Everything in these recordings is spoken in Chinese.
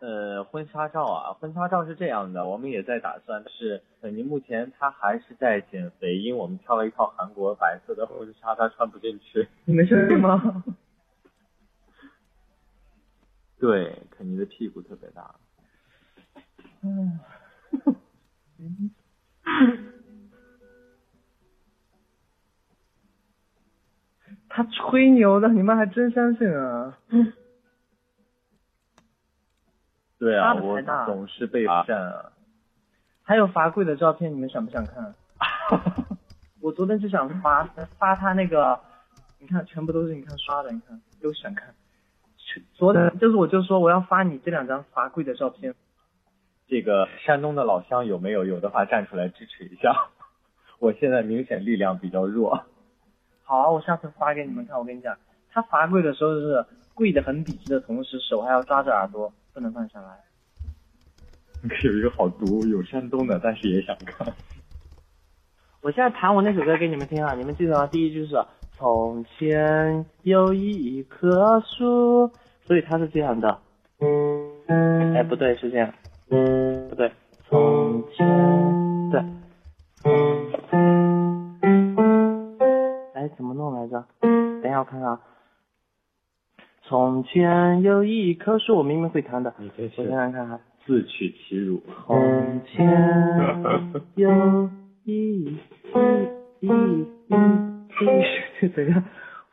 呃，婚纱照啊，婚纱照是这样的，我们也在打算，是肯宁目前他还是在减肥，因为我们挑了一套韩国白色的婚纱，他穿不进去。你没事吗？对，肯尼的屁股特别大。嗯。他吹牛的，你们还真相信啊？对啊，我总是被扇啊。还有罚跪的照片，你们想不想看？我昨天就想发发他那个，你看全部都是你看刷的，你看都想看。昨天就是我就说我要发你这两张罚跪的照片，这个山东的老乡有没有？有的话站出来支持一下。我现在明显力量比较弱。好啊，我下次发给你们看。我跟你讲，他罚跪的时候是跪得很笔直的同时，手还要抓着耳朵，不能放下来。有一个好读，有山东的，但是也想看。我现在弹我那首歌给你们听啊，你们记得吗？第一句是从前有一棵树，所以它是这样的。哎，不对，是这样。不对，从前对。哎，怎么弄来着？等一下我看看啊。从前有一棵树，我明明会弹的。你这我想想看哈。自取其辱。从前有一一一一，等一下，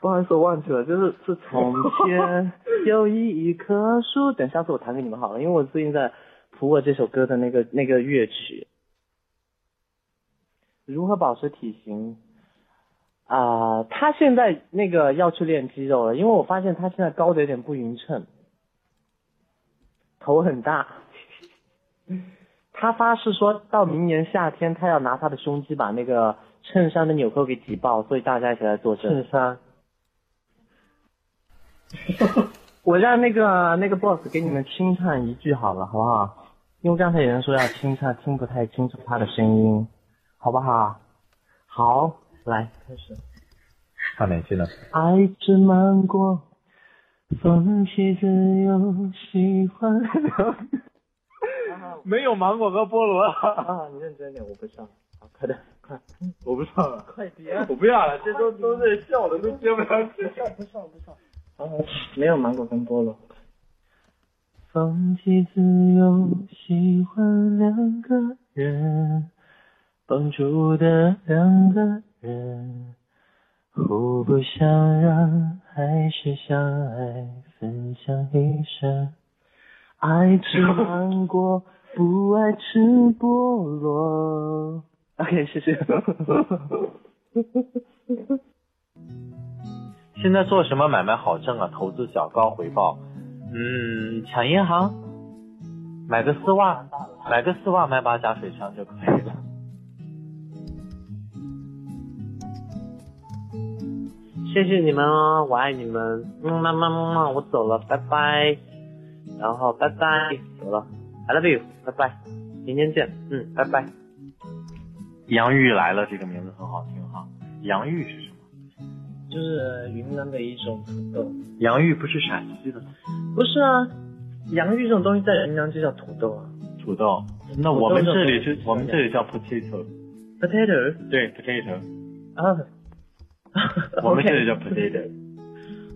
不好意思，我忘记了，就是是从前有一棵树。等下次我弹给你们好了，因为我最近在谱我这首歌的那个那个乐曲。如何保持体型？啊、他现在那个要去练肌肉了，因为我发现他现在高的有点不匀称，头很大。他发誓说到明年夏天，他要拿他的胸肌把那个衬衫的纽扣给挤爆，所以大家一起来作证。衬衫。我让那个那个 boss 给你们清唱一句好了，好不好？因为刚才有人说要清唱，听不太清楚他的声音，好不好？好，来开始。唱哪句呢？爱之芒果，风起自由，喜欢。没有芒果和菠萝。啊，你认真点，我不唱。好，快点，快，我不唱了。快点。我不要了，这都都是笑的，都接不上去。不上不上。啊，没有芒果跟菠萝。放弃自由，喜欢两个人，绑住的两个人，互不相让，还是相爱，分享一生。爱吃芒果，不爱吃菠萝。OK，谢谢。现在做什么买卖好挣啊？投资小高回报。嗯，抢银行，买个丝袜，买个丝袜，买把假水枪就可以了。谢谢你们哦，我爱你们，嗯，妈妈妈妈，我走了，拜拜。然后拜拜，走了，I love you，拜拜，明天见，嗯，拜拜。洋芋来了，这个名字很好听哈。洋芋是什么？就是云南的一种土豆。洋芋不是陕西的吗？不是啊，洋芋这种东西在云南就叫土豆啊。土豆。那我们这里就我们这里叫 potato。Potato。对，potato。啊。我们这里叫 potato。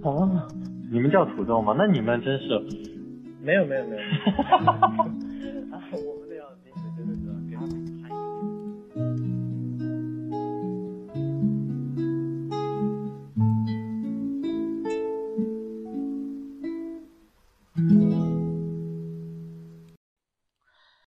哦。你们叫土豆吗？那你们真是。没有没有没有。啊，我们的